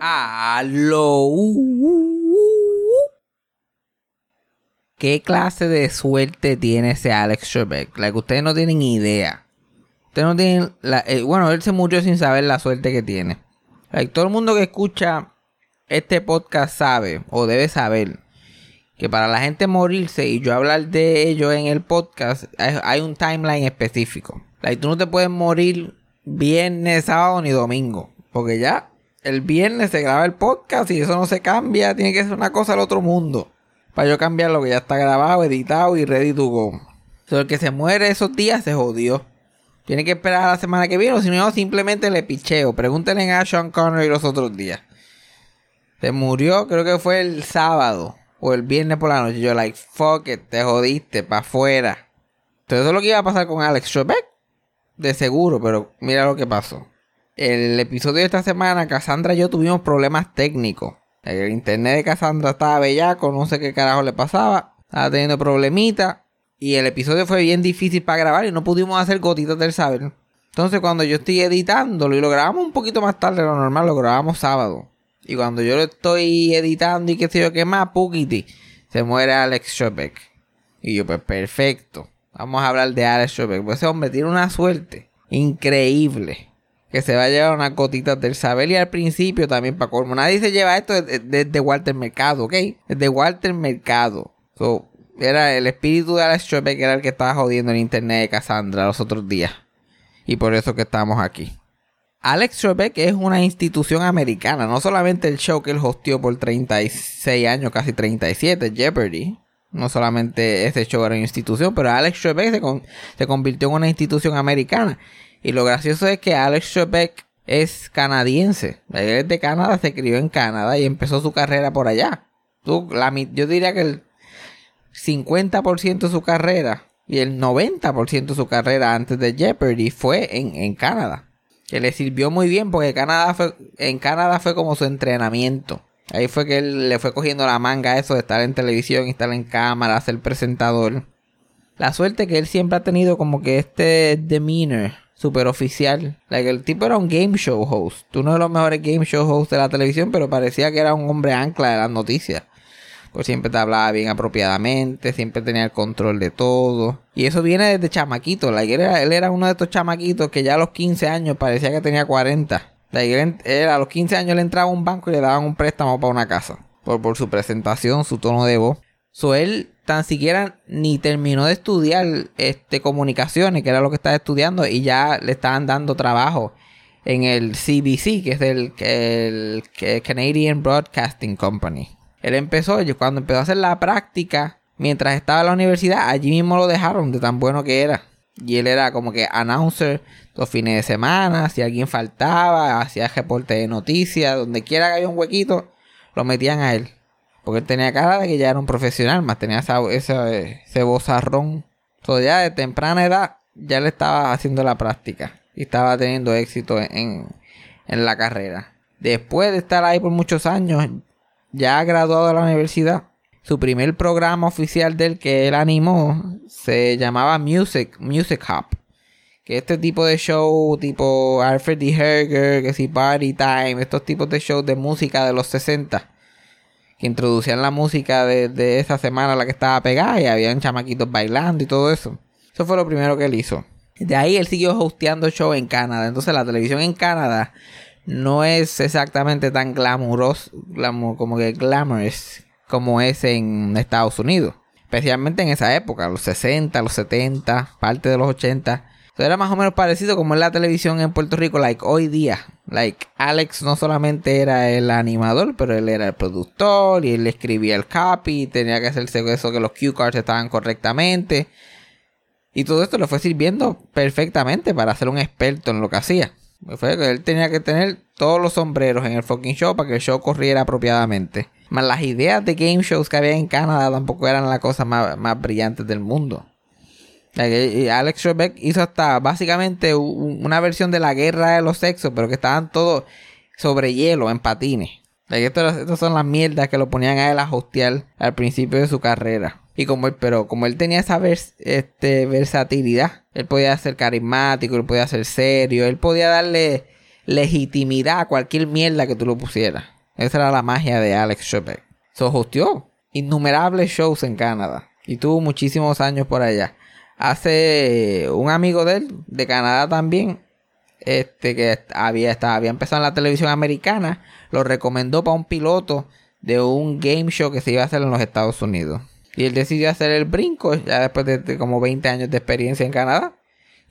Aló. ¿Qué clase de suerte tiene ese Alex Trebek? La que ustedes no tienen idea. Ustedes no tienen la, eh, bueno, él se murió sin saber la suerte que tiene. todo el mundo que escucha este podcast sabe o debe saber que para la gente morirse y yo hablar de ello en el podcast hay, un timeline específico. tú no te puedes morir viernes, sábado ni domingo, porque ya el viernes se graba el podcast y eso no se cambia, tiene que ser una cosa del otro mundo. Para yo cambiar lo que ya está grabado, editado y ready to go. el que se muere esos días se jodió. Tiene que esperar a la semana que viene, o si no, simplemente le picheo. Pregúntenle a Sean Connery los otros días. Se murió, creo que fue el sábado o el viernes por la noche. Yo, like, fuck it, te jodiste, para afuera. Entonces, eso es lo que iba a pasar con Alex Trebek. De seguro, pero mira lo que pasó el episodio de esta semana, Cassandra y yo tuvimos problemas técnicos. El internet de Cassandra estaba bellaco, no sé qué carajo le pasaba. Estaba teniendo problemitas. Y el episodio fue bien difícil para grabar y no pudimos hacer gotitas del saber. Entonces cuando yo estoy editándolo y lo grabamos un poquito más tarde de lo normal, lo grabamos sábado. Y cuando yo lo estoy editando y qué sé yo qué más, Pukiti, se muere Alex Trebek. Y yo, pues perfecto. Vamos a hablar de Alex Trebek. Pues ese hombre tiene una suerte increíble que se va a llevar unas gotitas del y al principio también para colmo. Nadie se lleva esto desde, Walter Mercado, ¿ok? Desde Walter Mercado. era el espíritu de Alex Trebek era el que estaba jodiendo el internet de Cassandra los otros días. Y por eso que estamos aquí. Alex Trebek es una institución americana, no solamente el show que él hostió por 36 años, casi 37, Jeopardy. No solamente ese show era una institución, pero Alex Trebek se, se convirtió en una institución americana. Y lo gracioso es que Alex Trebek es canadiense. Él es de Canadá, se crió en Canadá y empezó su carrera por allá. yo diría que el 50% de su carrera y el 90% de su carrera antes de Jeopardy fue en, Canadá. Que le sirvió muy bien porque Canadá fue, en Canadá fue como su entrenamiento. Ahí fue que él le fue cogiendo la manga eso de estar en televisión, estar en cámara, ser presentador. La suerte que él siempre ha tenido como que este demeanor super oficial. El tipo era un game show host. Uno de los mejores game show hosts de la televisión, pero parecía que era un hombre ancla de las noticias. Pues siempre te hablaba bien apropiadamente, siempre tenía el control de todo. Y eso viene desde chamaquito. Like, él, era, él era uno de estos chamaquitos que ya a los 15 años parecía que tenía 40. Like, a los 15 años le entraba a un banco y le daban un préstamo para una casa. Por, por su presentación, su tono de voz. So él tan siquiera ni terminó de estudiar este, comunicaciones, que era lo que estaba estudiando, y ya le estaban dando trabajo en el CBC, que es el, Canadian Broadcasting Company. Él empezó, cuando empezó a hacer la práctica, mientras estaba en la universidad, allí mismo lo dejaron de tan bueno que era. Y él era como que announcer los fines de semana, si alguien faltaba, hacía reporte de noticias, donde quiera que había un huequito, lo metían a él. Porque él tenía cara de que ya era un profesional, más tenía esa, ese bozarrón. So, ya de temprana edad ya le estaba haciendo la práctica y estaba teniendo éxito en, en la carrera. Después de estar ahí por muchos años, ya graduado de la universidad, su primer programa oficial del que él animó se llamaba Music, Music Hub. Que este tipo de show, tipo Alfred D. Herger, que si Party Time, estos tipos de shows de música de los 60 que introducían la música de, esa semana la que estaba pegada y habían chamaquitos bailando y todo eso. Eso fue lo primero que él hizo. De ahí él siguió hosteando show en Canadá. Entonces la televisión en Canadá no es exactamente tan glamuroso, como que como es en Estados Unidos. Especialmente en esa época, los 60, los 70, parte de los 80 era más o menos parecido como en la televisión en Puerto Rico, like hoy día. Like Alex no solamente era el animador, pero él era el productor y él escribía el copy, tenía que hacerse eso que los cue cards estaban correctamente. Y todo esto le fue sirviendo perfectamente para ser un experto en lo que hacía. Fue que él tenía que tener todos los sombreros en el fucking show para que el show corriera apropiadamente. Más las ideas de game shows que había en Canadá tampoco eran las cosas más, más brillantes del mundo. Alex Trebek hizo hasta básicamente una versión de la guerra de los sexos, pero que estaban todos sobre hielo, en patines. Estas son las mierdas que lo ponían a él a hostear al principio de su carrera. Y como él, pero como él tenía esa este, versatilidad, él podía ser carismático, él podía ser serio, él podía darle legitimidad a cualquier mierda que tú lo pusieras. Esa era la magia de Alex Trebek. Se hostió innumerables shows en Canadá y tuvo muchísimos años por allá. Hace un amigo de él, de Canadá también, este que había, estaba, había empezado en la televisión americana, lo recomendó para un piloto de un game show que se iba a hacer en los Estados Unidos. Y él decidió hacer el brinco ya después de, como 20 años de experiencia en Canadá.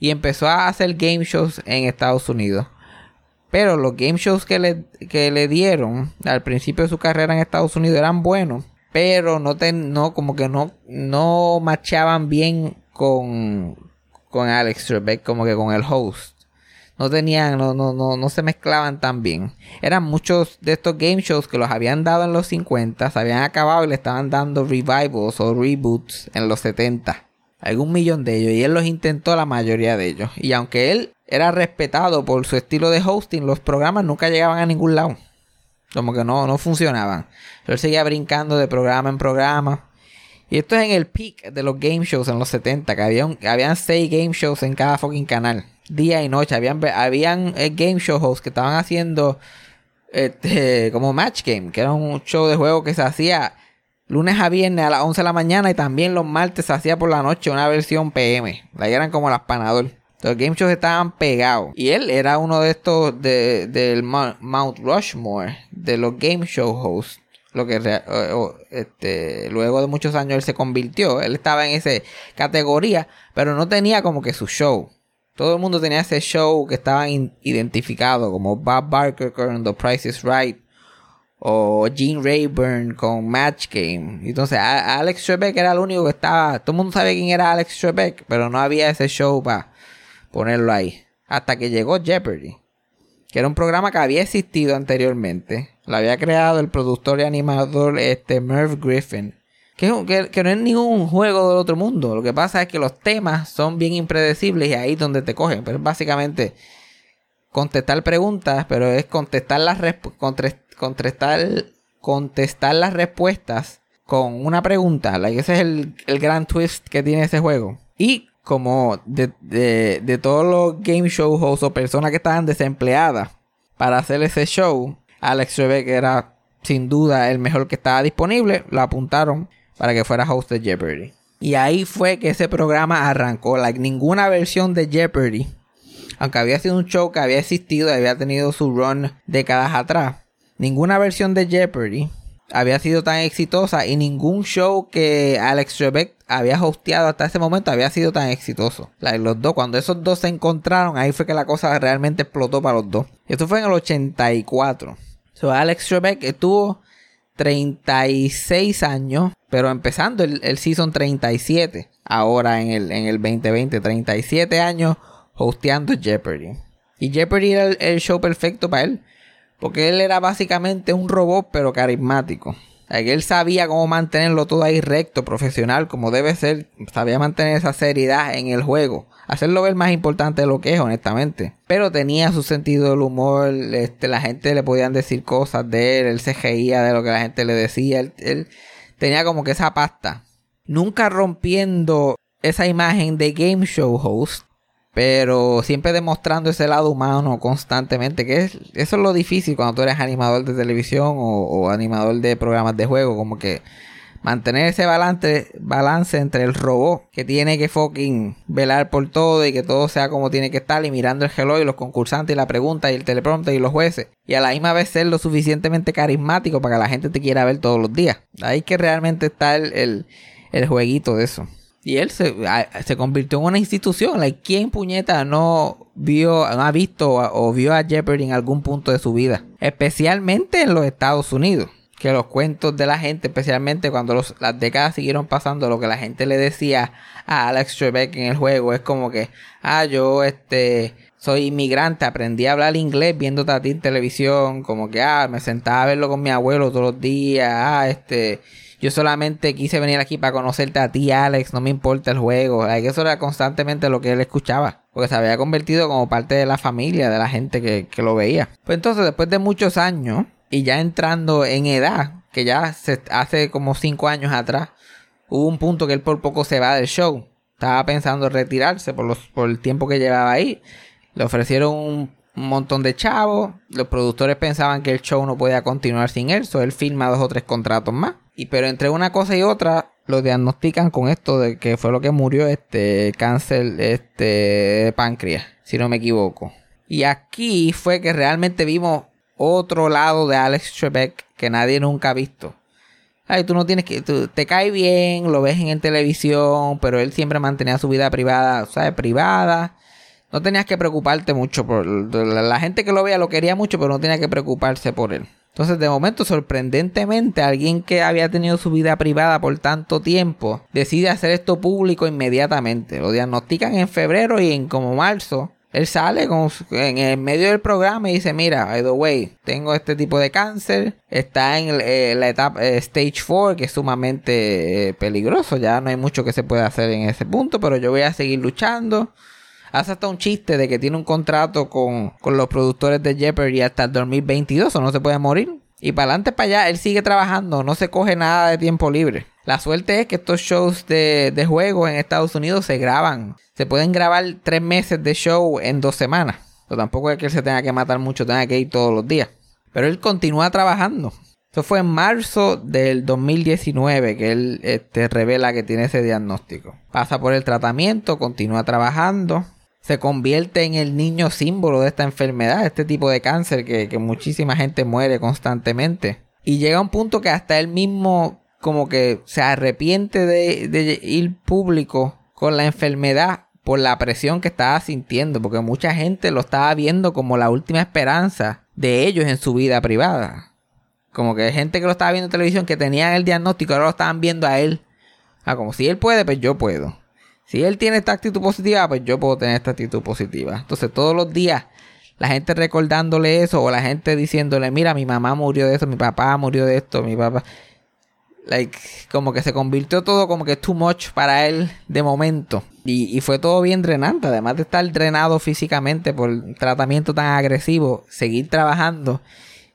Y empezó a hacer game shows en Estados Unidos. Pero los game shows que le, que le dieron al principio de su carrera en Estados Unidos eran buenos. Pero no, no como que no, no bien con, con Alex Trebek, como que con el host no tenían, no, no, no, no se mezclaban tan bien. Eran muchos de estos game shows que los habían dado en los 50, se habían acabado y le estaban dando revivals o reboots en los 70. Algún millón de ellos. Y él los intentó la mayoría de ellos. Y aunque él era respetado por su estilo de hosting, los programas nunca llegaban a ningún lado. Como que no, no funcionaban. Él seguía brincando de programa en programa. Y esto es en el peak de los game shows en los 70, que había habían 6 game shows en cada fucking canal día y noche. Habían, habían eh, game show hosts que estaban haciendo este, como Match Game, que era un show de juego que se hacía lunes a viernes a las 11 de la mañana y también los martes se hacía por la noche una versión PM. Ahí eran como las panador. Los game shows estaban pegados. Y él era uno de estos de, del Mount Rushmore de los game show hosts. Lo que este, luego de muchos años él se convirtió. Él estaba en esa categoría, pero no tenía como que su show. Todo el mundo tenía ese show que estaban identificados como Bob Barker con The Price is Right o Gene Rayburn con Match Game. Entonces Alex Trebek era el único que estaba, todo el mundo sabe quién era Alex Trebek, pero no había ese show para ponerlo ahí. Hasta que llegó Jeopardy, que era un programa que había existido anteriormente. Lo había creado el productor y animador este Merv Griffin que, no es ningún juego del otro mundo. Lo que pasa es que los temas son bien impredecibles y ahí es donde te cogen. Pero es básicamente contestar preguntas, pero es contestar las, contestar, contestar las respuestas con una pregunta. ese es el, gran twist que tiene ese juego. Y como de, de, todos los game show hosts o personas que estaban desempleadas para hacer ese show, Alex Trebek era sin duda el mejor que estaba disponible. Lo apuntaron para que fuera host de Jeopardy. Y ahí fue que ese programa arrancó. Like, ninguna versión de Jeopardy, aunque había sido un show que había existido y había tenido su run décadas atrás, ninguna versión de Jeopardy había sido tan exitosa y ningún show que Alex Trebek había hosteado hasta ese momento había sido tan exitoso. los dos, cuando esos dos se encontraron, ahí fue que la cosa realmente explotó para los dos. Esto fue en el 84. So, Alex Trebek estuvo 36 años, pero empezando el, season 37, ahora en el, en el 2020, 37 años hosteando Jeopardy. Y Jeopardy era el, show perfecto para él, porque él era básicamente un robot, pero carismático. Él sabía cómo mantenerlo todo ahí recto, profesional, como debe ser. Sabía mantener esa seriedad en el juego hacerlo ver más importante de lo que es, honestamente. Pero tenía su sentido del humor, este, la gente le podían decir cosas de él, él se reía de lo que la gente le decía, él, tenía como que esa pasta. Nunca rompiendo esa imagen de game show host, pero siempre demostrando ese lado humano constantemente, que es, eso es lo difícil cuando tú eres animador de televisión o, animador de programas de juego, como que mantener ese balance, balance entre el robot que tiene que fucking velar por todo y que todo sea como tiene que estar y mirando el reloj y los concursantes y la pregunta y el teleprompter y los jueces y a la misma vez ser lo suficientemente carismático para que la gente te quiera ver todos los días. Ahí que realmente está el, el, jueguito de eso. Y él se, se, convirtió en una institución. Like, ¿Quién puñeta no vio, no ha visto o vio a Jeopardy en algún punto de su vida? Especialmente en los Estados Unidos que los cuentos de la gente, especialmente cuando las décadas siguieron pasando, lo que la gente le decía a Alex Trebek en el juego es como que, ah, yo este soy inmigrante, aprendí a hablar inglés viendo a televisión, como que, ah, me sentaba a verlo con mi abuelo todos los días, ah, este, yo solamente quise venir aquí para conocerte a ti, Alex, no me importa el juego. eso era constantemente lo que él escuchaba, porque se había convertido como parte de la familia, de la gente que, que lo veía. Pues entonces, después de muchos años, y ya entrando en edad, que ya se, hace como cinco años atrás, hubo un punto que él por poco se va del show. Estaba pensando retirarse por, los, por el tiempo que llevaba ahí. Le ofrecieron un montón de chavos. Los productores pensaban que el show no podía continuar sin él, so él firma dos o tres contratos más. Y pero entre una cosa y otra lo diagnostican con esto de que fue lo que murió este cáncer este de páncreas, si no me equivoco. Y aquí fue que realmente vimos otro lado de Alex Trebek que nadie nunca ha visto. Ay, tú no tienes que. te cae bien, lo ves en televisión, pero él siempre mantenía su vida privada, ¿sabes? Privada. No tenías que preocuparte mucho por. La gente que lo veía lo quería mucho, pero no tenía que preocuparse por él. Entonces, de momento, sorprendentemente, alguien que había tenido su vida privada por tanto tiempo decide hacer esto público inmediatamente. Lo diagnostican en febrero y en como marzo él sale en el medio del programa y dice, mira, by the way, tengo este tipo de cáncer, está en eh, la etapa eh, stage 4, que es sumamente eh, peligroso, ya no hay mucho que se pueda hacer en ese punto, pero yo voy a seguir luchando. Hace hasta un chiste de que tiene un contrato con, con los productores de Jeopardy hasta el 2022, o no se puede morir. Y para adelante, para allá, él sigue trabajando, no se coge nada de tiempo libre. La suerte es que estos shows de, de juego en Estados Unidos se graban. Se pueden grabar tres meses de show en dos semanas. Pero tampoco es que él se tenga que matar mucho, tenga que ir todos los días. Pero él continúa trabajando. Eso fue en marzo del 2019 que él este, revela que tiene ese diagnóstico. Pasa por el tratamiento, continúa trabajando se convierte en el niño símbolo de esta enfermedad, este tipo de cáncer que, muchísima gente muere constantemente. Y llega un punto que hasta él mismo como que se arrepiente de, de ir público con la enfermedad por la presión que estaba sintiendo, porque mucha gente lo estaba viendo como la última esperanza de ellos en su vida privada. Como que gente que lo estaba viendo en televisión que tenían el diagnóstico, ahora lo estaban viendo a él. Ah, como si él puede, pues yo puedo. Si él tiene esta actitud positiva, pues yo puedo tener esta actitud positiva. Entonces todos los días la gente recordándole eso o la gente diciéndole, mira, mi mamá murió de esto, mi papá murió de esto, mi papá... Like, como que se convirtió todo como que too much para él de momento. Y, y, fue todo bien drenante. Además de estar drenado físicamente por tratamiento tan agresivo, seguir trabajando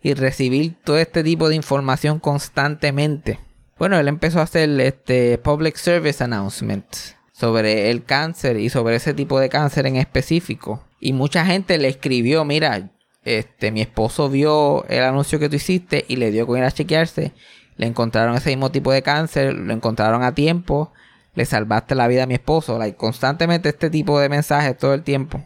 y recibir todo este tipo de información constantemente. Bueno, él empezó a hacer este public service announcements sobre el cáncer y sobre ese tipo de cáncer en específico. Y mucha gente le escribió, mira, este, mi esposo vio el anuncio que tú hiciste y le dio con ir a chequearse. Le encontraron ese mismo tipo de cáncer, lo encontraron a tiempo, le salvaste la vida a mi esposo. Like, constantemente este tipo de mensajes todo el tiempo.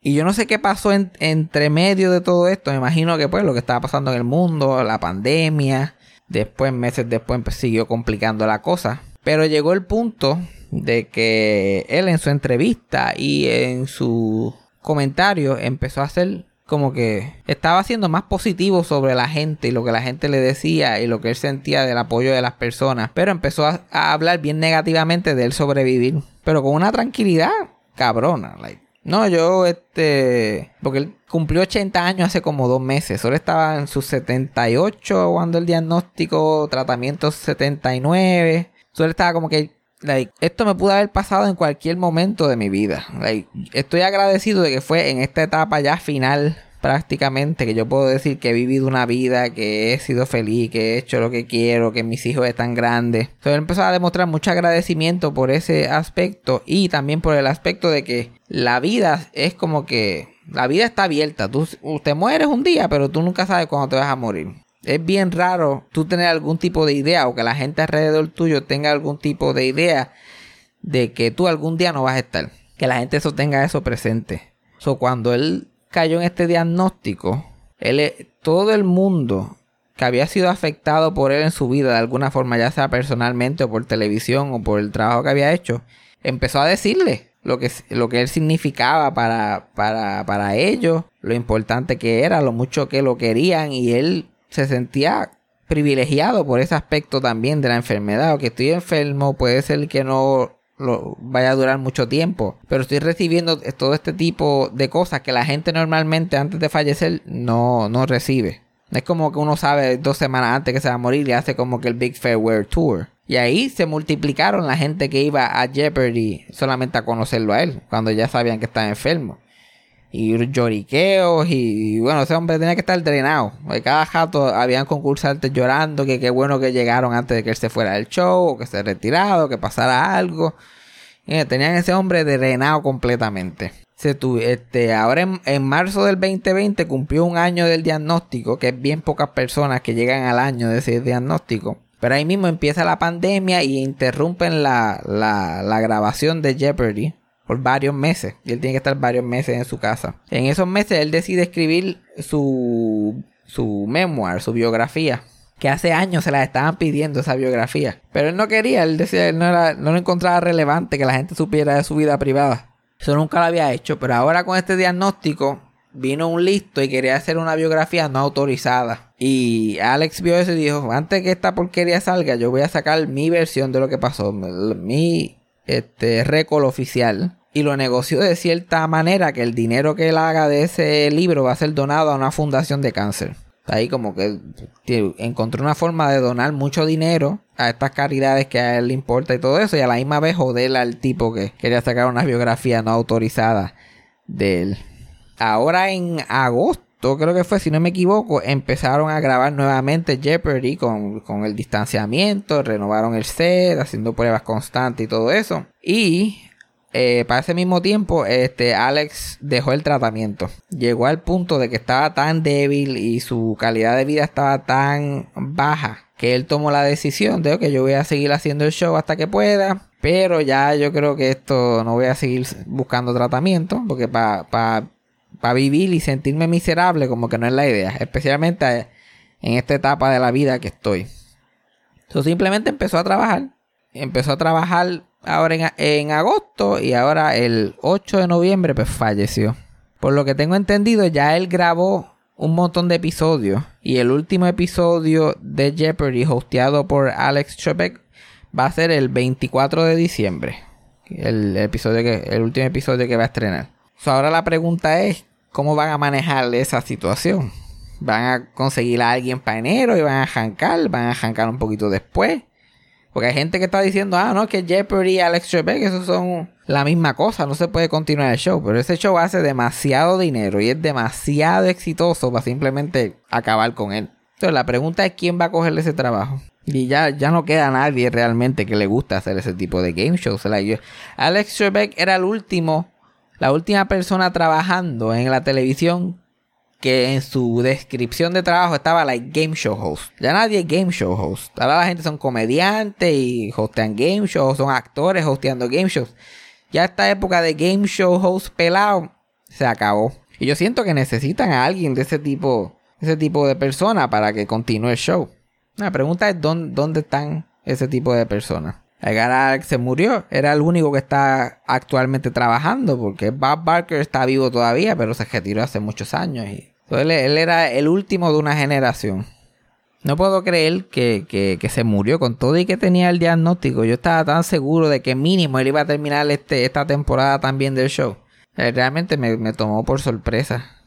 Y yo no sé qué pasó entre medio de todo esto. Me imagino que pues lo que estaba pasando en el mundo, la pandemia. Después, meses después, pues, siguió complicando la cosa. Pero llegó el punto de que él en su entrevista y en su comentario empezó a hacer como que estaba siendo más positivo sobre la gente y lo que la gente le decía y lo que él sentía del apoyo de las personas. Pero empezó a, hablar bien negativamente de él sobrevivir. Pero con una tranquilidad cabrona. No, yo, este. Porque él cumplió 80 años hace como dos meses. Solo estaba en sus 78 cuando el diagnóstico, tratamiento 79. Solo estaba como que esto me pudo haber pasado en cualquier momento de mi vida. estoy agradecido de que fue en esta etapa ya final prácticamente que yo puedo decir que he vivido una vida, que he sido feliz, que he hecho lo que quiero, que mis hijos están grandes. Entonces empezó a demostrar mucho agradecimiento por ese aspecto y también por el aspecto de que la vida es como que la vida está abierta. Tú te mueres un día, pero tú nunca sabes cuándo te vas a morir es bien raro tú tener algún tipo de idea o que la gente alrededor tuyo tenga algún tipo de idea de que tú algún día no vas a estar. Que la gente eso tenga eso presente. So, cuando él cayó en este diagnóstico, él, todo el mundo que había sido afectado por él en su vida de alguna forma, ya sea personalmente o por televisión o por el trabajo que había hecho, empezó a decirle lo que, lo que él significaba para, para, para ellos, lo importante que era, lo mucho que lo querían y él se sentía privilegiado por ese aspecto también de la enfermedad, o que estoy enfermo, puede ser que no lo vaya a durar mucho tiempo, pero estoy recibiendo todo este tipo de cosas que la gente normalmente antes de fallecer no, no recibe. No es como que uno sabe dos semanas antes que se va a morir y hace como que el Big Farewell Tour. Y ahí se multiplicaron la gente que iba a Jeopardy solamente a conocerlo a él, cuando ya sabían que estaba enfermo y lloriqueos y, bueno, ese hombre tenía que estar drenado. Cada jato habían concursantes llorando que qué bueno que llegaron antes de que él se fuera del show o que se retirado, que pasara algo. tenían ese hombre drenado completamente. se este, ahora en, marzo del 2020 cumplió un año del diagnóstico, que es bien pocas personas que llegan al año de ese diagnóstico. Pero ahí mismo empieza la pandemia y interrumpen la, la, grabación de Jeopardy por varios meses. Y él tiene que estar varios meses en su casa. En esos meses él decide escribir su, su memoir, su biografía. Que hace años se la estaban pidiendo esa biografía. Pero él no quería, él decía, él no, no lo encontraba relevante que la gente supiera de su vida privada. Eso nunca lo había hecho, pero ahora con este diagnóstico vino un listo y quería hacer una biografía no autorizada. Y Alex vio eso y dijo, antes que esta porquería salga, yo voy a sacar mi versión de lo que pasó, mi este récord oficial. Y lo negoció de cierta manera que el dinero que él haga de ese libro va a ser donado a una fundación de cáncer. Ahí como que encontró una forma de donar mucho dinero a estas caridades que a él le importa y todo eso. Y a la misma vez joder al tipo que quería sacar una biografía no autorizada de él. Ahora en agosto, creo que fue, si no me equivoco, empezaron a grabar nuevamente Jeopardy con, con el distanciamiento, renovaron el set, haciendo pruebas constantes y todo eso. Y eh, para ese mismo tiempo, este, Alex dejó el tratamiento. Llegó al punto de que estaba tan débil y su calidad de vida estaba tan baja que él tomó la decisión de que yo voy a seguir haciendo el show hasta que pueda. Pero ya yo creo que esto no voy a seguir buscando tratamiento. Porque para vivir y sentirme miserable como que no es la idea. Especialmente en esta etapa de la vida que estoy. Entonces simplemente empezó a trabajar. Empezó a trabajar ahora en, agosto y ahora el 8 de noviembre pues falleció. Por lo que tengo entendido ya él grabó un montón de episodios y el último episodio de Jeopardy hosteado por Alex Trebek va a ser el 24 de diciembre. El, episodio que, el último episodio que va a estrenar. ahora la pregunta es cómo van a manejar esa situación. ¿Van a conseguir a alguien para enero y van a jancar? ¿Van a jancar un poquito después? Porque hay gente que está diciendo, ah, no, que Jeopardy y Alex Trebek, esos son la misma cosa, no se puede continuar el show. Pero ese show hace demasiado dinero y es demasiado exitoso para simplemente acabar con él. Entonces la pregunta es quién va a cogerle ese trabajo. Y ya, ya no queda nadie realmente que le gusta hacer ese tipo de game shows. Alex Trebek era el último, la última persona trabajando en la televisión que en su descripción de trabajo estaba like game show host. Ya nadie es game show host. Ahora la gente son comediantes y hostean game shows, son actores hosteando game shows. Ya esta época de game show host pelado se acabó. Y yo siento que necesitan a alguien de ese tipo, ese tipo de persona para que continúe el show. La pregunta es dónde, dónde están ese tipo de personas. Edgar se murió, era el único que está actualmente trabajando porque Bob Barker está vivo todavía, pero se retiró hace muchos años y él, era el último de una generación. No puedo creer que, se murió con todo y que tenía el diagnóstico. Yo estaba tan seguro de que mínimo él iba a terminar este, esta temporada también del show. Eh, realmente me, tomó por sorpresa.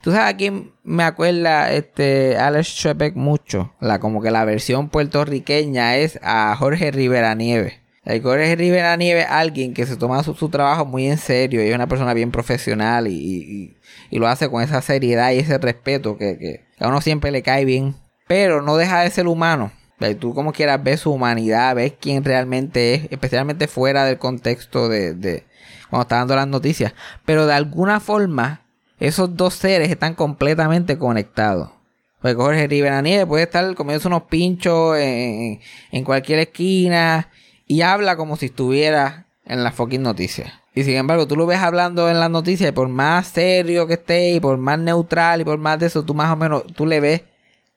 Tú sabes a quién me acuerda este Alex Trebek mucho. La, como que la versión puertorriqueña es a Jorge Rivera Nieves. El Jorge Rivera Nieves es alguien que se toma su, trabajo muy en serio y es una persona bien profesional y y lo hace con esa seriedad y ese respeto que, a uno siempre le cae bien. Pero no deja de ser humano. Tú como quieras ver su humanidad, ves quién realmente es, especialmente fuera del contexto de, de cuando está dando las noticias. Pero de alguna forma, esos dos seres están completamente conectados. Porque Jorge Rivera Nieves puede estar comiendo unos pinchos en, en, cualquier esquina y habla como si estuviera en las fucking noticias. Y sin embargo, tú lo ves hablando en las noticias y por más serio que esté y por más neutral y por más de eso, tú más o menos, tú le ves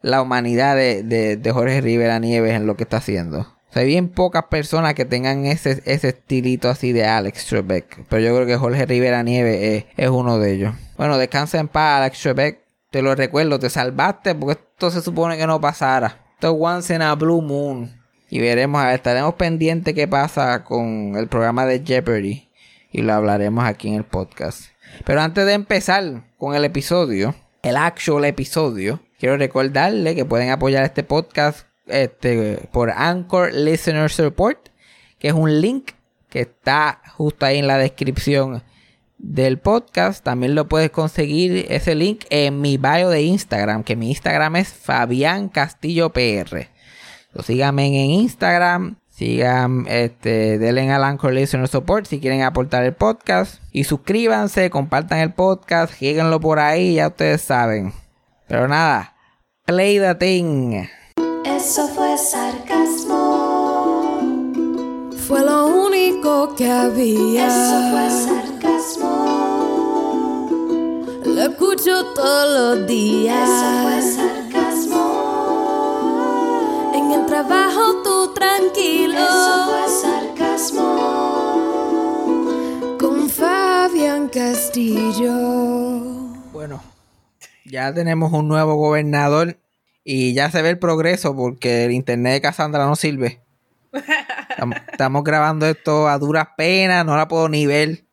la humanidad de, Jorge Rivera Nieves en lo que está haciendo. O hay bien pocas personas que tengan ese, ese estilito así de Alex Trebek. Pero yo creo que Jorge Rivera Nieves es, uno de ellos. Bueno, descansa en paz, Alex Trebek. Te lo recuerdo, te salvaste porque esto se supone que no pasara. Esto es once in a blue moon. Y veremos, estaremos pendientes qué pasa con el programa de Jeopardy y lo hablaremos aquí en el podcast. Pero antes de empezar con el episodio, el actual episodio, quiero recordarle que pueden apoyar este podcast este, por Anchor Listener Support, que es un link que está justo ahí en la descripción del podcast. También lo puedes conseguir ese link en mi bio de Instagram, que mi Instagram es Fabián Castillo PR. síganme en Instagram, Sigan, este, denle al Anchor Listener Support si quieren aportar el podcast. Y suscríbanse, compartan el podcast, síguenlo por ahí, ya ustedes saben. Pero nada, play the thing. Eso fue sarcasmo. Fue lo único que había. Eso fue sarcasmo. Lo escucho todos los días. Eso fue sarcasmo. En el trabajo tú tranquilo. Eso fue sarcasmo. Con Fabián Castillo. Bueno, ya tenemos un nuevo gobernador y ya se ve el progreso porque el internet de Cassandra no sirve. Estamos, grabando esto a duras penas, no la puedo ni ver.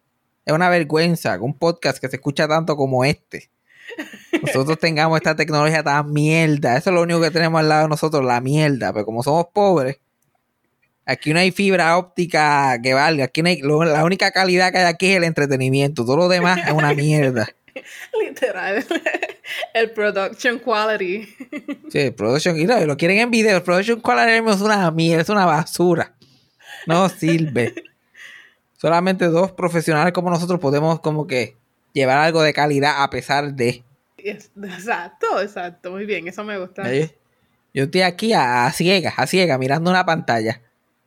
Es una vergüenza que un podcast que se escucha tanto como este. Nosotros tengamos esta tecnología tan mierda. Eso es lo único que tenemos al lado de nosotros, la mierda. Pero como somos pobres, aquí no hay fibra óptica que valga. Aquí no hay- lo- la única calidad que hay aquí es el entretenimiento. Todo lo demás es una mierda. Literal. El production quality. Sí, el production, y no, lo quieren en video. El production quality es una mierda, es una basura. No sirve. Solamente dos profesionales como nosotros podemos como que llevar algo de calidad a pesar de. Exacto, exacto. Muy bien, eso me gusta. Yo estoy aquí a, a ciegas, a ciegas, mirando una pantalla.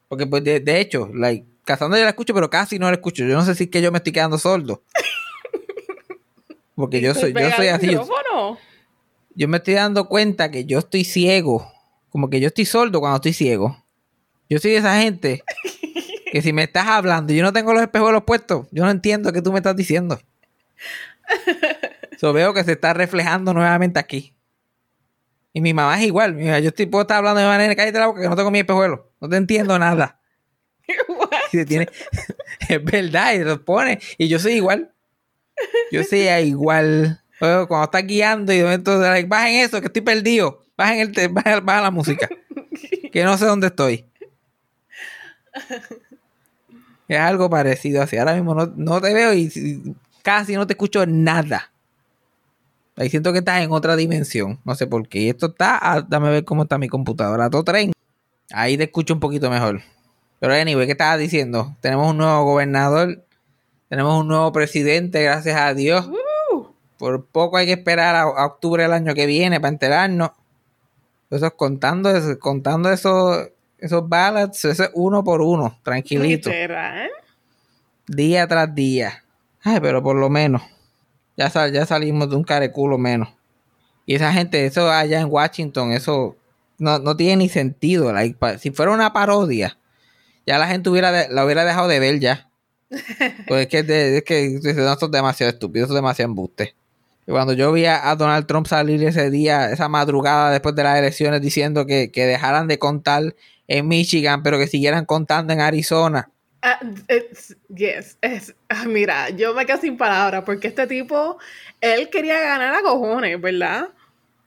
Porque pues de, de hecho, like, Cassandra yo la escucho, pero casi no la escucho. Yo no sé si es que yo me estoy quedando sordo. Porque yo soy, yo soy así. yo- yo me estoy dando cuenta que yo estoy ciego. Como que yo estoy sordo cuando estoy ciego. Yo soy de esa gente que si me estás hablando y yo no tengo los espejuelos puestos, yo no entiendo qué tú me estás diciendo. So, veo que se está reflejando nuevamente aquí. Y mi mamá es igual. Mira, yo estoy, puedo estar hablando de manera, cállate la boca que no tengo mi espejuelo. No te entiendo nada. Y se tiene, es verdad, y lo pone. Y yo soy igual. Yo soy igual. Luego, Cuando estás guiando y de momento, like, bajen eso, que estoy perdido. Bajen, el, te- baja, baja la música. Que no sé dónde estoy. Es algo parecido así. Ahora mismo no, no te veo y, y casi no te escucho nada. Ahí siento que estás en otra dimensión. No sé por qué. Y esto está. ah, dame ver cómo está mi computadora. Todo tren. Ahí te escucho un poquito mejor. Pero anyway, ¿qué estabas diciendo? Tenemos un nuevo gobernador. Tenemos un nuevo presidente, gracias a Dios. Woo. Por poco hay que esperar a, a octubre del año que viene para enterarnos. Eso es contando, eso- contando esos, esos ballots, eso es uno por uno, tranquilito, Literal. día tras día. Ay, pero por lo menos, ya, sal- ya salimos de un careculo menos. Y esa gente, eso allá en Washington, eso no, no tiene ni sentido. like, pa- si fuera una parodia, ya la gente hubiera de- la hubiera dejado de ver ya. Pues es que, es que eso es demasiado estúpido, eso es demasiado embuste. Y cuando yo vi a, Donald Trump salir ese día, esa madrugada después de las elecciones, diciendo que, que dejaran de contar en Michigan, pero que siguieran contando en Arizona. It's- yes, es, ah, mira, yo me quedo sin palabras porque este tipo, él quería ganar a cojones, ¿verdad?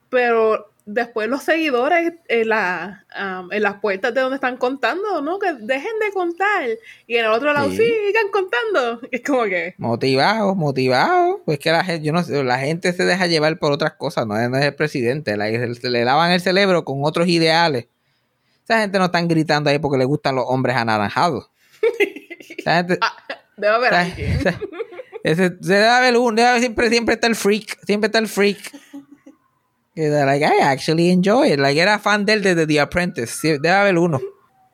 Pero después los seguidores en, la, am, en las puertas de donde están contando, ¿no? Que dejen de contar. Y en el otro lado, Sí. sigan contando. Es como que, Motivado, motivado. Pues que la gente, yo no sé, la gente se deja llevar por otras cosas, no es, no es el presidente. la- se le lavan el cerebro con otros ideales. Esa gente no están gritando ahí porque le gustan los hombres anaranjados. Esa gente, debe haber esa- alguien. esa- ese- se debe haber un, debe haber siempre, siempre está el freak, siempre está el freak. Like, I actually enjoy it. Like, era fan de él desde The Apprentice. Sí, Debe haber uno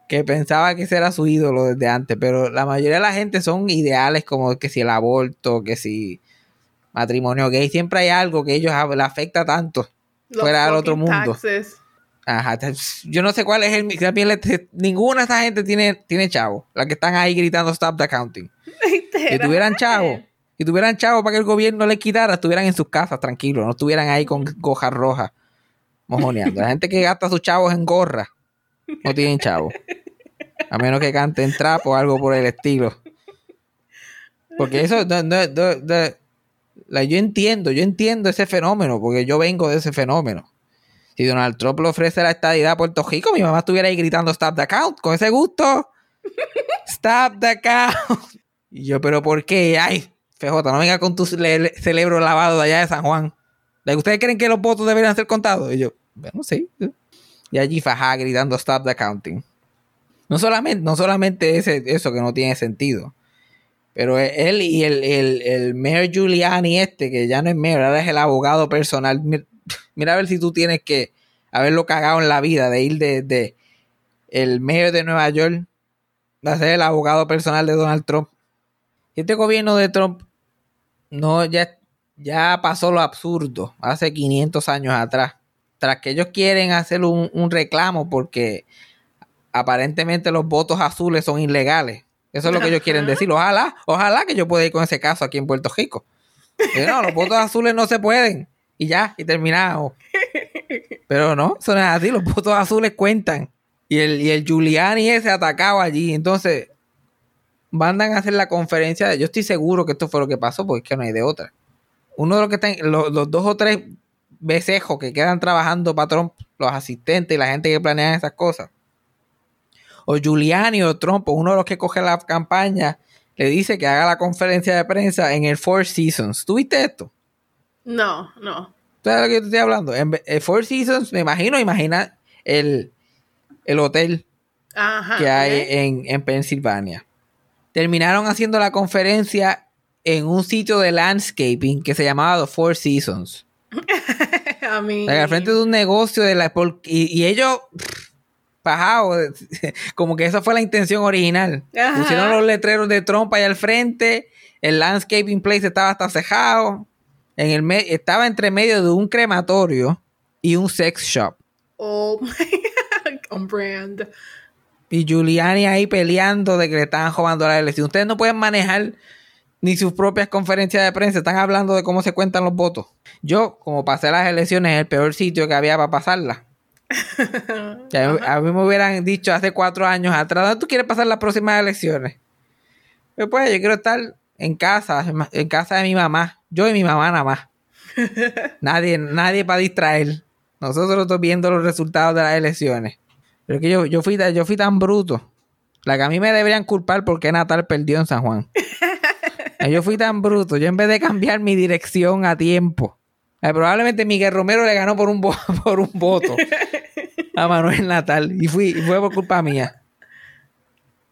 que pensaba que ese era su ídolo desde antes, pero la mayoría de la gente son ideales como que si el aborto, que si matrimonio gay, siempre hay algo que ellos le afecta tanto. Los fuera del otro mundo. taxes. Ajá, yo no sé cuál es el también le- ninguna de esa gente tiene, tiene chavo, la que están ahí gritando stop the counting. Si tuvieran chavo, si tuvieran chavo para que el gobierno les quitara, estuvieran en sus casas tranquilos, no estuvieran ahí con gojas rojas mojoneando. La gente que gasta sus chavos en gorra no tienen chavo. A menos que canten trap o algo por el estilo. Porque eso, no- no- no- no- la- yo entiendo, yo entiendo ese fenómeno, porque yo vengo de ese fenómeno. Si Donald Trump le ofrece la estadidad a Puerto Rico, mi mamá estuviera ahí gritando stop the count, con ese gusto. Stop the count. Y yo, pero ¿por qué? Ay, FJ, no venga con tu cerebro lavado de allá de San Juan. ¿Ustedes creen que los votos deberían ser contados? Y yo, bueno, sí. Y allí Fajá gritando stop the counting. No solamente, no solamente ese, eso que no tiene sentido. Pero e, él y el, el, el Mayor Giuliani este, que ya no es mayor, ahora es el abogado personal. Mira, a ver si tú tienes que haberlo cagado en la vida, de ir de, de el mayor de Nueva York a ser el abogado personal de Donald Trump. Este gobierno de Trump no ya, ya pasó lo absurdo hace 500 años atrás. Tras que ellos quieren hacer un, un reclamo porque aparentemente los votos azules son ilegales. Eso es lo que ellos quieren decir. Ojalá, ojalá que yo pueda ir con ese caso aquí en Puerto Rico. Pero no, los votos azules no se pueden. Y ya, y terminado. Pero no, eso no es así. Los votos azules cuentan. Y el, y el Giuliani ese atacado allí. Entonces, mandan a hacer la conferencia. Yo estoy seguro que esto fue lo que pasó, porque es que no hay de otra. Uno de los que están, los, los dos o tres becejos que quedan trabajando para Trump, los asistentes y la gente que planea esas cosas, o Giuliani o Trump, uno de los que coge la campaña, le dice que haga la conferencia de prensa en el Four Seasons. ¿Tuviste esto? No, no. ¿Tú sabes de lo que yo te estoy hablando? En el Four Seasons, me imagino, imagina el, el hotel Ajá. que hay en, en Pensilvania. Terminaron haciendo la conferencia en un sitio de landscaping que se llamaba The Four Seasons. O sea, al frente de un negocio de la y, y ellos pff, pajados, como que esa fue la intención original. Ajá. Pusieron los letreros de Trump allá al frente, el landscaping place estaba hasta cejado, en el me- estaba entre medio de un crematorio y un sex shop. Oh my God. On brand. Y Giuliani ahí peleando de que le estaban robando la elección. Ustedes no pueden manejar ni sus propias conferencias de prensa. Están hablando de cómo se cuentan los votos. Yo, como pasé las elecciones, es el peor sitio que había para pasarlas. A mí me hubieran dicho hace cuatro años atrás, ¿dónde tú quieres pasar las próximas elecciones? Pues, pues yo quiero estar en casa, en casa de mi mamá. Yo y mi mamá nada más. nadie, nadie para distraer. Nosotros estamos viendo los resultados de las elecciones. Pero es que yo, yo, fui, yo fui tan bruto. La que a mí me deberían culpar porque Natal perdió en San Juan. Yo fui tan bruto. Yo en vez de cambiar mi dirección a tiempo. eh, probablemente Miguel Romero le ganó por un, por un voto a Manuel Natal. Y, fui, y fue por culpa mía.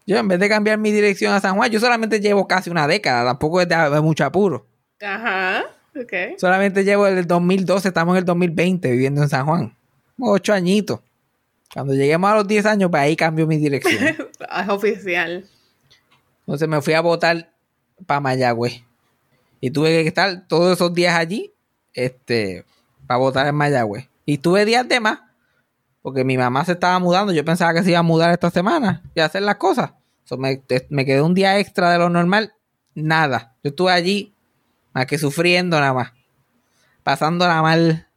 Yo en vez de cambiar mi dirección a San Juan, yo solamente llevo casi una década. Tampoco es de, de mucho apuro. Ajá. Ok. Solamente llevo el 2012, estamos en el 2020 viviendo en San Juan. Ocho añitos. Cuando lleguemos a los 10 años, pues ahí cambio mi dirección. Es oficial. Entonces me fui a votar para Mayagüez. Y tuve que estar todos esos días allí este, para votar en Mayagüez. Y tuve días de más, porque mi mamá se estaba mudando. Yo pensaba que se iba a mudar esta semana y hacer las cosas. So, me quedé un día extra de lo normal. Nada. Yo estuve allí, más que sufriendo nada más. Pasándola mal.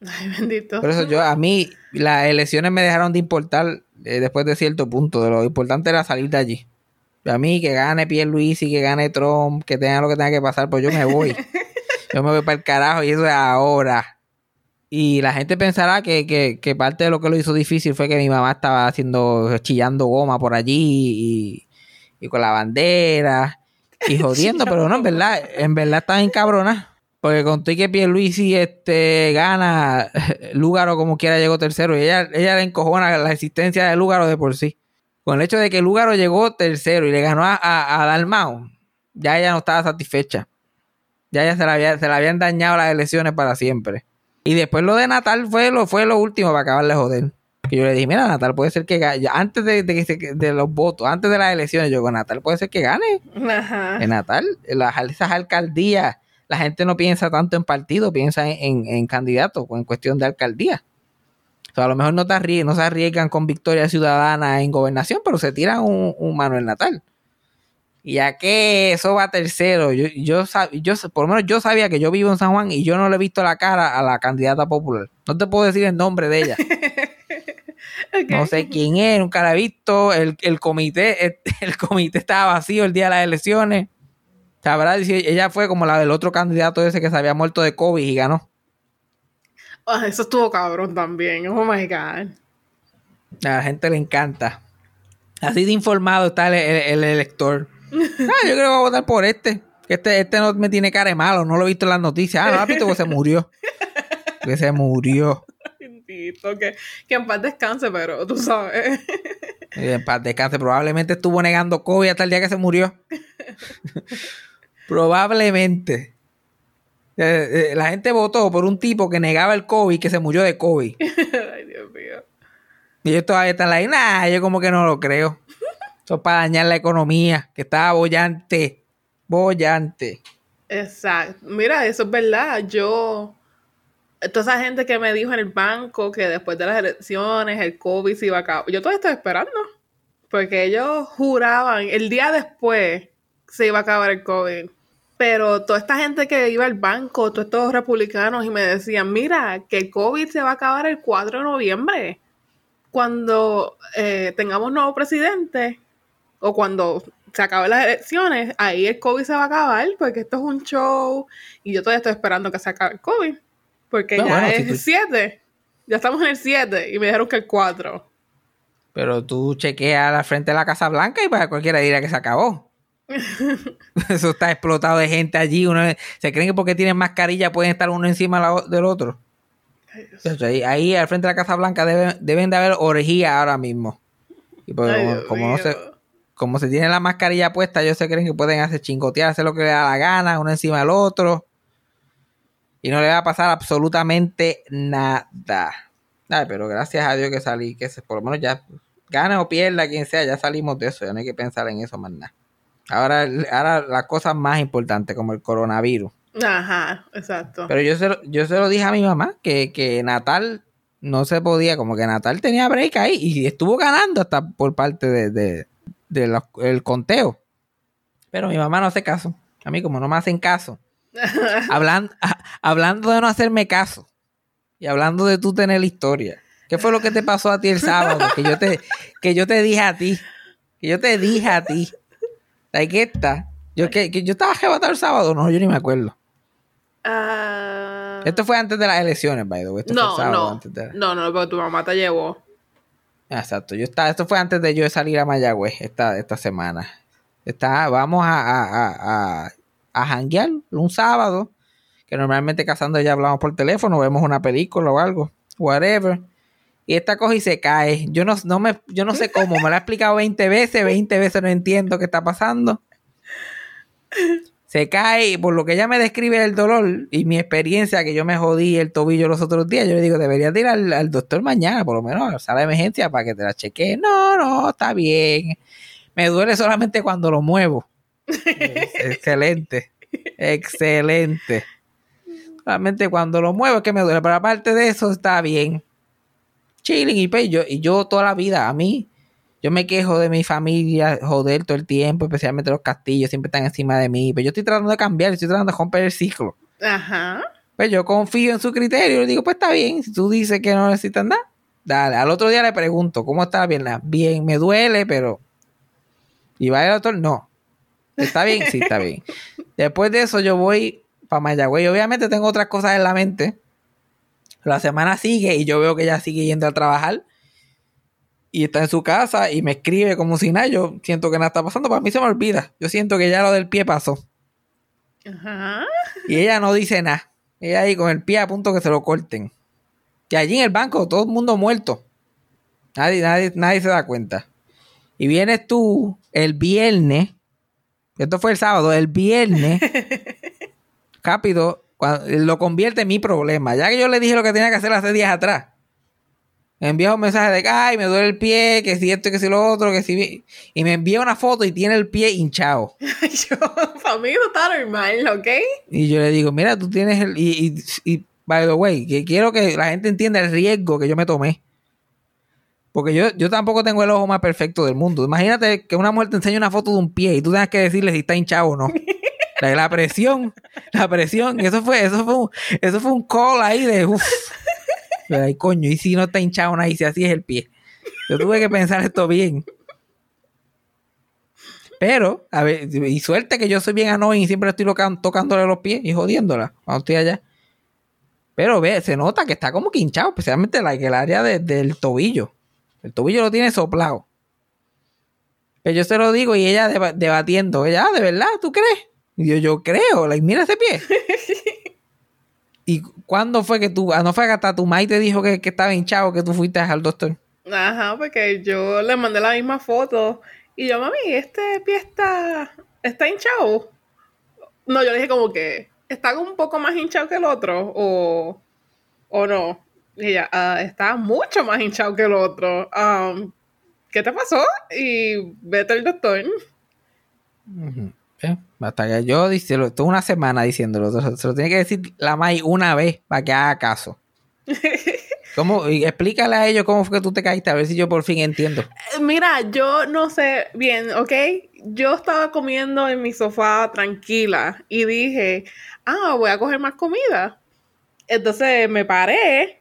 Ay, bendito. Por eso yo, a mí, las elecciones me dejaron de importar eh, después de cierto punto. De lo importante era salir de allí. A mí, que gane Pierluisi, que gane Trump, que tenga lo que tenga que pasar, pues yo me voy. yo me voy para el carajo y eso es ahora. Y la gente pensará que, que, que parte de lo que lo hizo difícil fue que mi mamá estaba haciendo, chillando goma por allí y, y con la bandera y jodiendo, pero no, en verdad, en verdad estaba encabrona. Porque conté que Pierluisi este, gana, Lúgaro como quiera llegó tercero y ella, ella le encojona la existencia de Lúgaro de por sí. Con el hecho de que Lúgaro llegó tercero y le ganó a, a, a Dalmau, ya ella no estaba satisfecha. Ya ella se, la había- se le habían dañado las elecciones para siempre. Y después lo de Natal fue lo, fue lo último para acabarle de joder. Que yo le dije, mira, Natal puede ser que gane. Antes de, de, de los votos, antes de las elecciones, yo con Natal puede ser que gane. Ajá. En Natal, las, esas alcaldías, la gente no piensa tanto en partido, piensa en, en, en candidatos o en cuestión de alcaldía. O sea, a lo mejor no, te no se arriesgan con victoria ciudadana en gobernación, pero se tiran un, un Manuel Natal. Y ya que eso va tercero, yo, yo, yo, por lo menos yo sabía que yo vivo en San Juan y yo no le he visto la cara a la candidata popular. No te puedo decir el nombre de ella. No sé quién es, nunca la he visto. El, el comité, el, el comité estaba vacío el día de las elecciones. Sabrá si ella fue como la del otro candidato ese que se había muerto de COVID y ganó. Ah, eso estuvo cabrón también. Oh my God. A la gente le encanta. Así de informado está el, el- el elector. Ah, yo creo que voy a votar por este. Que este, este no me tiene cara de malo, no lo he visto en las noticias. Ah, no visto porque se murió. Que se murió. Bendito, que, que en paz descanse, pero tú sabes. Y en paz descanse. Probablemente estuvo negando COVID hasta el día que se murió. Probablemente. Eh, eh, la gente votó por un tipo que negaba el COVID que se murió de COVID. Ay, Dios mío. Y ellos todavía están ahí, nah, yo como que no lo creo. Eso es para dañar la economía, que estaba bollante. Bollante. Exacto. Mira, eso es verdad. Yo, toda esa gente que me dijo en el banco que después de las elecciones el COVID se iba a acabar. Yo todavía estoy esperando. Porque ellos juraban el día después se iba a acabar el COVID. Pero toda esta gente que iba al banco, todos estos republicanos, y me decían, mira, que el COVID se va a acabar el 4 de noviembre. Cuando eh, tengamos nuevo presidente, o cuando se acaben las elecciones, ahí el COVID se va a acabar, porque esto es un show, y yo todavía estoy esperando que se acabe el COVID. Porque No, ya bueno, es si el tú- 7. Ya estamos en el 7, y me dijeron que el 4. Pero tú chequeas la frente de la Casa Blanca y para cualquiera dirá que se acabó. Eso está explotado de gente allí. Uno, se creen que porque tienen mascarilla pueden estar uno encima del otro. Ahí, ahí al frente de la Casa Blanca deben, deben de haber orgía ahora mismo. Y pues, Ay, como, no se, como se tiene la mascarilla puesta, ellos se creen que pueden hacer chingotear, hacer lo que les da la gana, uno encima del otro. Y no le va a pasar absolutamente nada. Ay, pero gracias a Dios que salí, que se, por lo menos ya gane o pierda quien sea, ya salimos de eso, ya no hay que pensar en eso más nada. Ahora, ahora las cosas más importantes como el coronavirus. Ajá, exacto. Pero yo se lo, yo se lo dije a mi mamá que, que Natal no se podía, como que Natal tenía break ahí y estuvo ganando hasta por parte de, de- de el conteo. Pero mi mamá no hace caso. A mí como no me hacen caso. Hablan- hablando de no hacerme caso y hablando de tú tener la historia. ¿Qué fue lo que te pasó a ti el sábado? Que yo te, que yo te dije a ti. Que yo te dije a ti. ¿Sabes qué está? Yo, que, que yo estaba arrebatado el sábado, no, yo ni me acuerdo. Ah, Esto fue antes de las elecciones, by the way. Esto fue no, el sábado no, antes de- no, no, porque tu mamá te llevó. Ah, Exacto. Yo estaba, esto fue antes de yo salir a Mayagüez esta, esta semana. Está, vamos a, a, a, a, a janguear un sábado. Que normalmente casando ya hablamos por teléfono, vemos una película o algo. Whatever. Y esta coge y se cae. Yo no, no me, yo no sé cómo. Me lo ha explicado 20 veces. 20 veces no entiendo qué está pasando. Se cae y por lo que ella me describe el dolor y mi experiencia que yo me jodí el tobillo los otros días, yo le digo, deberías de ir al, al doctor mañana, por lo menos a la sala de emergencia para que te la chequee. No, no, está bien. Me duele solamente cuando lo muevo. excelente. Excelente. Solamente cuando lo muevo es que me duele, pero aparte de eso está bien. Chilling y pues yo, y yo toda la vida, a mí, yo me quejo de mi familia, joder, todo el tiempo, especialmente los castillos, siempre están encima de mí. Pero yo estoy tratando de cambiar, estoy tratando de romper el ciclo. Ajá. Pues yo confío en su criterio, le digo, pues está bien, si tú dices que no necesitas nada, dale. Al otro día le pregunto, ¿cómo está la pierna? Bien, me duele, pero... ¿Y va el doctor? No. ¿Está bien? Sí, está bien. Después de eso yo voy para Mayagüey. Obviamente tengo otras cosas en la mente. La semana sigue y yo veo que ella sigue yendo a trabajar. Y está en su casa y me escribe como si nada. Yo siento que nada está pasando. Para mí se me olvida. Yo siento que ya lo del pie pasó. Ajá. Y ella no dice nada. Ella ahí con el pie a punto que se lo corten. Y allí en el banco, todo el mundo muerto. Nadie, nadie, nadie se da cuenta. Y vienes tú el viernes. Esto fue el sábado, el viernes. rápido, lo convierte en mi problema. Ya que yo le dije lo que tenía que hacer hace días atrás. Envía un mensaje de que, ay, me duele el pie, que si esto, que si lo otro, que si... Y me envía una foto y tiene el pie hinchado. Yo, para mí no está normal, ¿ok? Y yo le digo, mira, tú tienes el... Y, y, y, by the way, que quiero que la gente entienda el riesgo que yo me tomé. Porque yo, yo tampoco tengo el ojo más perfecto del mundo. Imagínate que una mujer te enseña una foto de un pie y tú tengas que decirle si está hinchado o no. La, presión, la presión, eso fue, eso fue un, eso fue un call ahí de uff. Ay, coño, y si no está hinchado nada, y si así es el pie. Yo tuve que pensar esto bien. Pero, a ver, y suerte que yo soy bien annoying y siempre estoy tocándole los pies y jodiéndola cuando estoy allá. Pero ve, se nota que está como que hinchado, especialmente la, el área de- del tobillo. El tobillo lo tiene soplado. Pero yo se lo digo y ella deba- debatiendo. Ella, ah, ¿de verdad? ¿Tú crees? Y yo, yo creo. Like, mira ese pie. ¿Y cuándo fue que tú, ah, no fue que hasta tu maíz te dijo que, que estaba hinchado que tú fuiste al doctor? Ajá, porque yo le mandé la misma foto y yo, mami, este pie está, está hinchado. No, yo le dije como que está un poco más hinchado que el otro o, o no. Y ella, "Ah, está mucho más hinchado que el otro. Um, ¿Qué te pasó? Y vete al doctor. Eh, Hasta que yo lo- estuve una semana diciéndolo. Se lo tiene que decir la May una vez para que haga caso. ¿Cómo? Explícale a ellos cómo fue que tú te caíste, a ver si yo por fin entiendo. Eh, Mira, yo no sé bien, ¿ok? Yo estaba comiendo en mi sofá tranquila y dije, ah, voy a coger más comida. Entonces me paré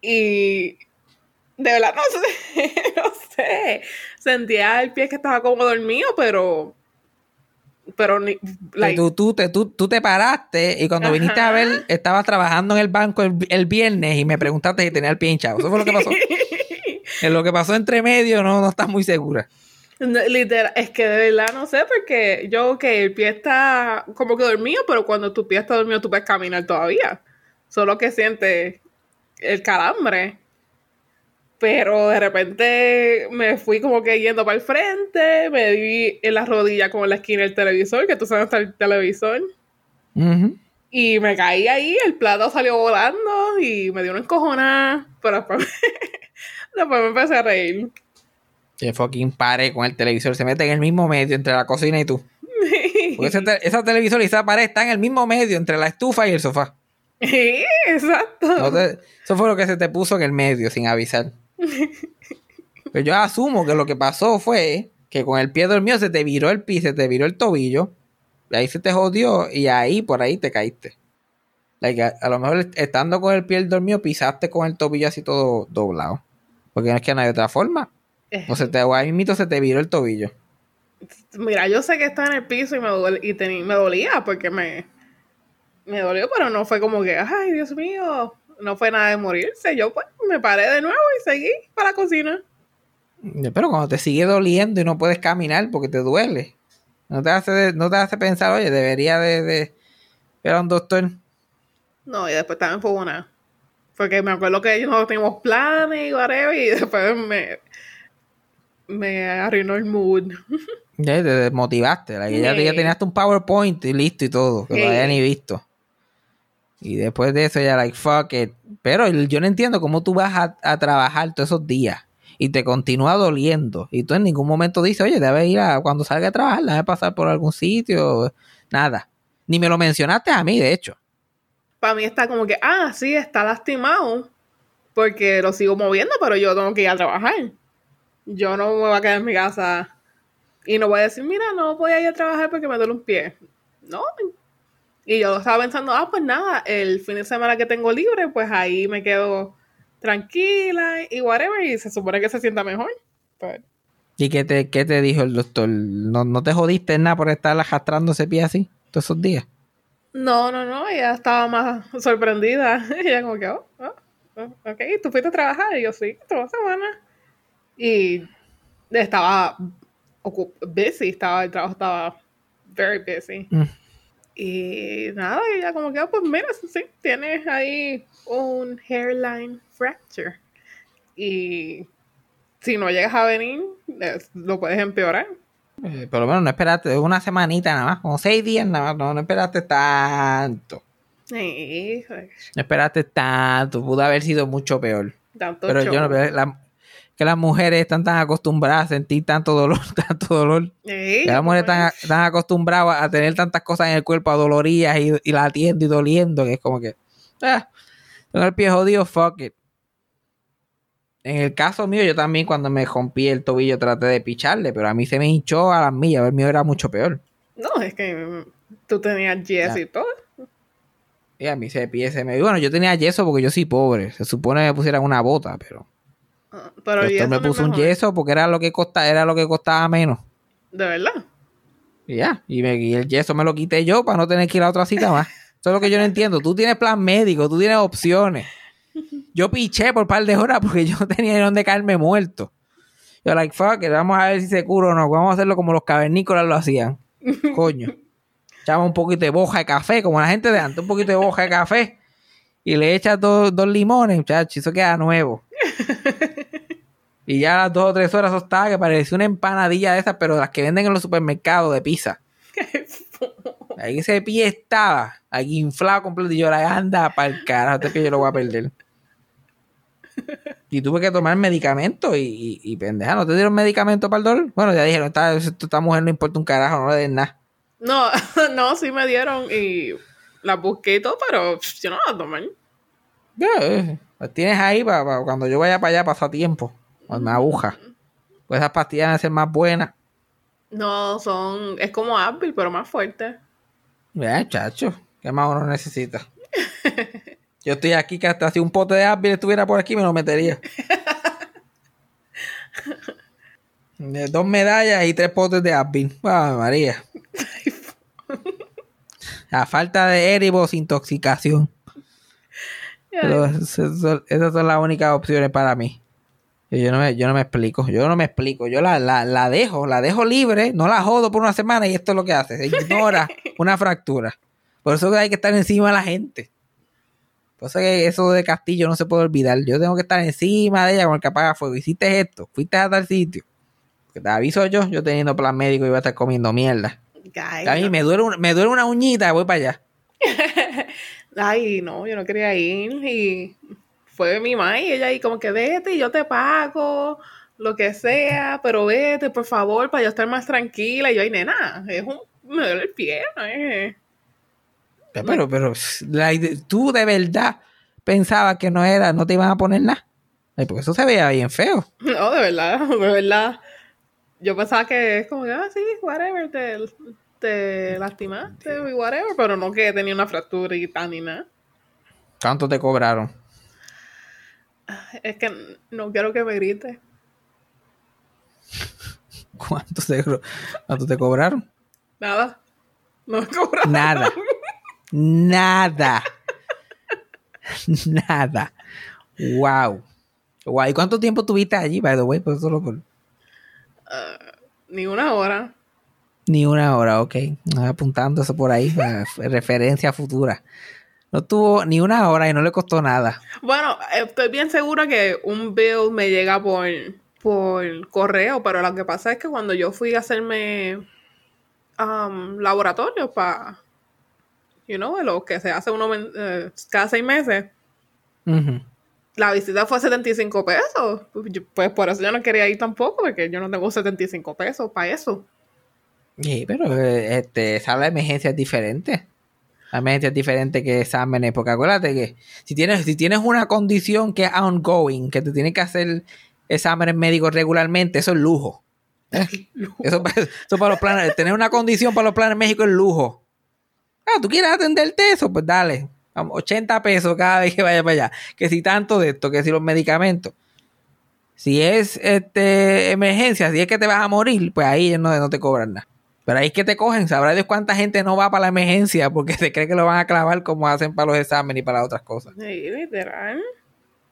y de verdad no sé, no sé. Sentía el pie que estaba como dormido, pero pero like, tú, tú, te, tú, tú te paraste y cuando viniste a ver, estabas trabajando en el banco el, el viernes y me preguntaste si tenía el pie hinchado. Eso fue lo que pasó. en lo que pasó entre medio no, no estás muy segura. No, literal, es que de verdad no sé, porque yo que el pie está como que dormido, pero cuando tu pie está dormido tú puedes caminar todavía. Solo que sientes el calambre. Pero de repente me fui como que yendo para el frente, me di en la rodilla como en la esquina del televisor, que tú sabes está el televisor. Y me caí ahí, el plato salió volando y me dio una encojonada. Pero después, después me empecé a reír. Que fucking pare con el televisor. Se mete en el mismo medio entre la cocina y tú. Porque ese, te- esa televisor y esa pared está en el mismo medio entre la estufa y el sofá. Sí, exacto. No te- eso fue lo que se te puso en el medio sin avisar. Pero yo asumo que lo que pasó fue que con el pie dormido se te viró el pie, se te viró el tobillo. Y ahí se te jodió y ahí por ahí te caíste. A, lo mejor estando con el pie dormido pisaste con el tobillo así todo doblado. Porque no es que no hay otra forma. O se te, ahí mismo se te viró el tobillo. Mira, yo sé que estaba en el piso y me, y me dolía porque me, me dolió, pero no fue como que, ay, Dios mío, no fue nada de morirse. Yo pues me paré de nuevo y seguí para la cocina. Pero cuando te sigue doliendo y no puedes caminar porque te duele, no te hace, no te hace pensar, oye, debería de, de ir a un doctor. No, y después también fue una. Porque me acuerdo que no teníamos planes y whatever, y después me, me arruinó el mood. Ya te desmotivaste. que ya, tenías un PowerPoint y listo y todo, que Sí. no había ni visto. Y después de eso ya, like, fuck it. Pero yo no entiendo cómo tú vas a, a trabajar todos esos días y te continúa doliendo. Y tú en ningún momento dices, oye, debes ir a cuando salga a trabajar, debe pasar por algún sitio. Nada. Ni me lo mencionaste a mí, de hecho. Para mí está como que, ah, sí, está lastimado, porque lo sigo moviendo, pero yo tengo que ir a trabajar. Yo no me voy a quedar en mi casa y no voy a decir, mira, no voy a ir a trabajar porque me duele un pie. No. Y yo estaba pensando, ah, pues nada, el fin de semana que tengo libre, pues ahí me quedo tranquila y whatever, y se supone que se sienta mejor. Pues, ¿Y qué te, qué te dijo el doctor? ¿No, no te jodiste nada por estar arrastrando ese pie así todos esos días? no, no, no, ella estaba más sorprendida. ella como que, oh, oh, oh, ok, ¿tú fuiste a trabajar? Y yo, sí, toda semana. Y estaba busy, estaba, el trabajo estaba very busy. Mm. Y nada, ella como que, oh, pues mira, sí, tienes ahí un hairline fracture. Y si no llegas a venir, lo puedes empeorar. Eh, por lo menos no esperaste una semanita nada más, como seis días nada más, no, no esperaste tanto. Sí, No esperaste tanto, pudo haber sido mucho peor. tanto Pero yo no, show. pero la- que las mujeres están tan acostumbradas a sentir tanto dolor, tanto dolor. Sí, Que las mujeres pues. están, están acostumbradas a tener tantas cosas en el cuerpo, adolorías y, y latiendo y doliendo, que es como que, ah, tengo el pie jodido, fuck it. En el caso mío, yo también cuando me rompí el tobillo traté de picharle, pero a mí se me hinchó a las millas, el mío era mucho peor. No, es que tú tenías yes Ya. y todo. Y a mí se pie se me... Bueno, yo tenía yeso porque yo soy pobre. Se supone que me pusieran una bota, pero... Pero yeso me puso un yeso porque era lo que costaba, era lo que costaba menos. De verdad. Y ya. Y, me- y el yeso me lo quité yo para no tener que ir a otra cita más. Eso es lo que yo no entiendo. Tú tienes plan médico, tú tienes opciones. Yo piché por un par de horas porque yo no tenía donde caerme muerto. Yo, like, fuck it, vamos a ver si se cura o no. Vamos a hacerlo como los cavernícolas lo hacían. Coño. Echamos un poquito de boja de café, como la gente de antes, un poquito de boja de café. Y le echas dos, dos limones, muchachos. Eso queda nuevo. Y ya a las dos o tres horas eso estaba que parecía una empanadilla de esas, pero las que venden en los supermercados de pizza. Ahí ese pie estaba, aquí inflado completo. Y yo la anda para el carajo, este pie yo lo voy a perder. Y tuve que tomar medicamento y, y, y, pendeja, ¿no te dieron medicamento para el dolor? Bueno, ya dijeron, esta, esta mujer no importa un carajo, no le den nada. No, no, sí me dieron y las busqué y todo, pero yo no las tomé. Ya, eh, las tienes ahí para, cuando yo vaya para allá pasa tiempo. Cuando me aguja. Pues esas pastillas van a ser más buenas. No, son, es como Advil, pero más fuerte. Ya, chacho, ¿qué más uno necesita? Yo estoy aquí que hasta si un pote de Advil estuviera por aquí me lo metería. Dos medallas y tres potes de Advil. Ah, María. A falta de éribos, intoxicación. Pero esas son las únicas opciones para mí. Yo, no me, yo no me explico, yo no me explico. Yo la, la, la dejo, la dejo libre, no la jodo por una semana y esto es lo que hace. Se ignora una fractura. Por eso hay que estar encima de la gente. Por eso que eso de Castillo no se puede olvidar. Yo tengo que estar encima de ella con el que apaga fuego. Hiciste esto, fuiste a tal sitio. Que te aviso yo, yo teniendo plan médico iba a estar comiendo mierda. Ay, A mí no. me duele, un- me duele una uñita, voy para allá. Ay, no, yo no quería ir y fue mi mamá y ella ahí como que vete y yo te pago, lo que sea, pero vete, por favor, para yo estar más tranquila. Y yo, ay, nena, es un, me duele el pie, es- Pero, pero, la tú de verdad pensabas que no era, no te iban a poner nada. Porque eso se veía bien feo. No, de verdad, de verdad. Yo pensaba que es como que, ah, sí, whatever, te, te lastimaste whatever, pero no que tenía una fractura y tal ni nada. ¿Cuánto te cobraron? Es que no quiero que me grite. ¿Cuánto te, cuánto te cobraron? Nada. No me cobraron. Nada. Nada. Nada. Wow. Wow. ¿Y cuánto tiempo tuviste allí, by the way? Pues solo por... Ni una hora. Ni una hora, ok. Apuntando eso por ahí, para referencia futura. No tuvo ni una hora y no le costó nada. Bueno, estoy bien segura que un bill me llega por, por correo, pero lo que pasa es que cuando yo fui a hacerme um, laboratorios para, you know, lo que se hace uno eh, cada seis meses, la visita fue 75 pesos. Pues por eso yo no quería ir tampoco, porque yo no tengo 75 pesos para eso. Sí, pero eh, este, sala de emergencia es diferente. La emergencia es diferente que exámenes, porque acuérdate que si tienes, si tienes una condición que es ongoing, que te tiene que hacer exámenes médicos regularmente, eso es lujo. Eso, eso para los planes, tener una condición para los planes México es lujo. Ah, tú quieres atenderte eso, pues dale. Vamos, 80 pesos cada vez que vaya para allá. Que si tanto de esto, que si los medicamentos. Si es este emergencia, si es que te vas a morir, pues ahí no, no te cobran nada. Pero ahí es que te cogen, sabrá Dios cuánta gente no va para la emergencia porque se cree que lo van a clavar como hacen para los exámenes y para las otras cosas. Sí, literal.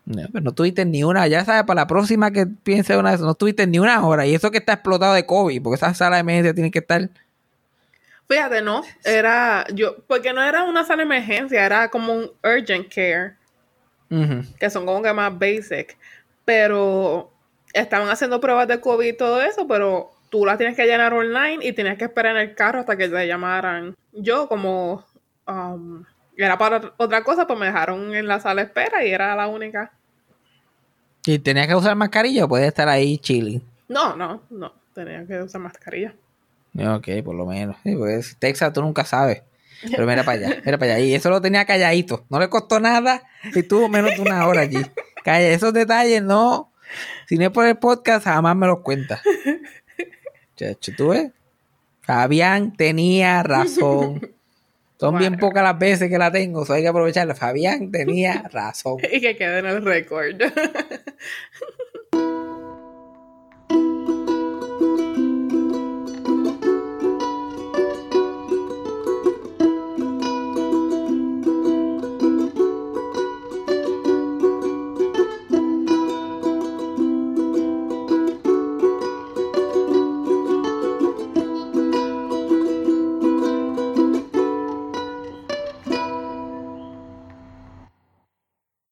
No, pero no tuviste ni una, ya sabes, para la próxima que piense una de esas, no tuviste ni una hora. Y eso que está explotado de COVID, porque esa sala de emergencia tiene que estar. Fíjate, ¿no? Era, yo, porque no era una sala de emergencia, era como un urgent care. Que son como que más basic, pero estaban haciendo pruebas de COVID y todo eso, pero tú las tienes que llenar online y tienes que esperar en el carro hasta que te llamaran. Yo como um, era para otra cosa, pues me dejaron en la sala de espera y era la única. Y tenías que usar mascarilla o podías estar ahí chilling. No, no, no, tenía que usar mascarilla. Ok, por lo menos. Sí, pues, Texas tú nunca sabes. Pero mira para allá, mira para allá. Y eso lo tenía calladito. No le costó nada y tuvo menos de una hora allí. Calla, esos detalles no. Si no es por el podcast, jamás me los cuenta. Chacho, ¿tú ves? Fabián tenía razón. Son bien pocas las veces que la tengo, so hay que aprovecharla. Fabián tenía razón. Y que quede en el récord.